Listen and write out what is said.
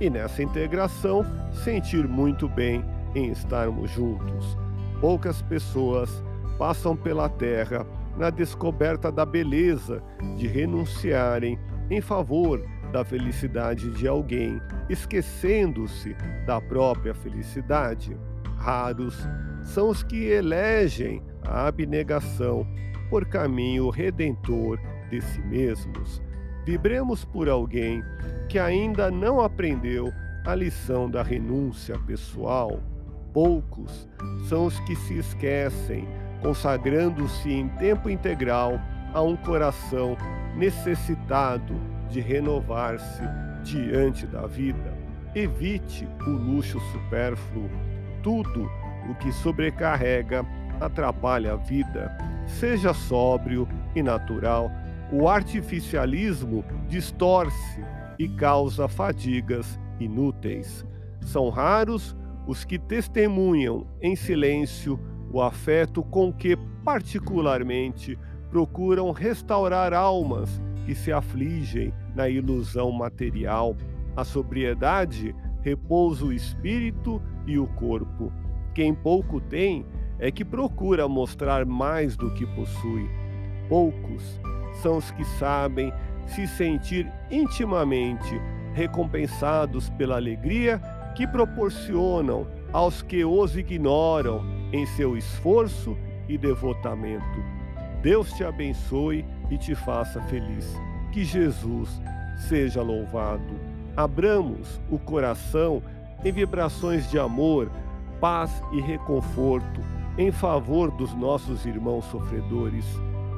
e nessa integração sentir muito bem em estarmos juntos. Poucas pessoas passam pela terra na descoberta da beleza de renunciarem em favor da felicidade de alguém, esquecendo-se da própria felicidade. Raros são os que elegem a abnegação por caminho redentor de si mesmos. Vibremos por alguém que ainda não aprendeu a lição da renúncia pessoal poucos são os que se esquecem, consagrando-se em tempo integral a um coração necessitado de renovar-se diante da vida. Evite o luxo supérfluo. Tudo o que sobrecarrega atrapalha a vida. Seja sóbrio e natural. O artificialismo distorce e causa fadigas inúteis. São raros os que testemunham em silêncio o afeto com que, particularmente, procuram restaurar almas que se afligem na ilusão material. A sobriedade repousa o espírito e o corpo. Quem pouco tem é que procura mostrar mais do que possui. Poucos são os que sabem se sentir intimamente recompensados pela alegria que proporcionam aos que os ignoram em seu esforço e devotamento. Deus te abençoe e te faça feliz. Que Jesus seja louvado. Abramos o coração em vibrações de amor, paz e reconforto em favor dos nossos irmãos sofredores,